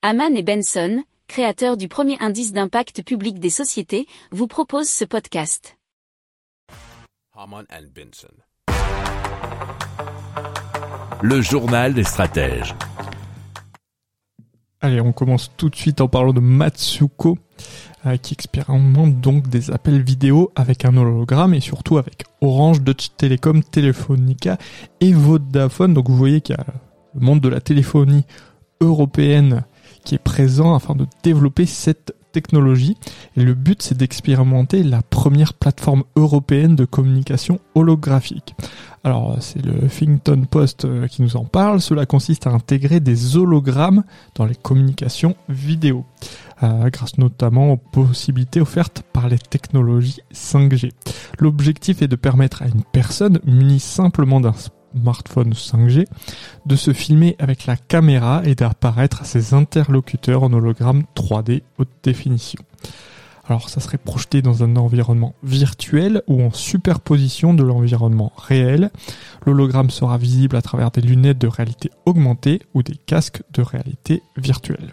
Haman et Benson, créateurs du premier indice d'impact public des sociétés, vous proposent ce podcast. Haman and Benson. Le journal des stratèges. Allez, on commence tout de suite en parlant de Matsuko, euh, qui expérimente donc des appels vidéo avec un hologramme et surtout avec Orange, Dutch Telecom, Telefonica et Vodafone. Donc vous voyez qu'il y a le monde de la téléphonie européenne qui est présent afin de développer cette technologie. Et le but, c'est d'expérimenter la première plateforme européenne de communication holographique. Alors, c'est le Huffington Post euh, qui nous en parle. Cela consiste à intégrer des hologrammes dans les communications vidéo, euh, grâce notamment aux possibilités offertes par les technologies 5G. L'objectif est de permettre à une personne munie simplement d'un smartphone 5G, de se filmer avec la caméra et d'apparaître à ses interlocuteurs en hologramme 3D haute définition. Alors ça serait projeté dans un environnement virtuel ou en superposition de l'environnement réel. L'hologramme sera visible à travers des lunettes de réalité augmentée ou des casques de réalité virtuelle.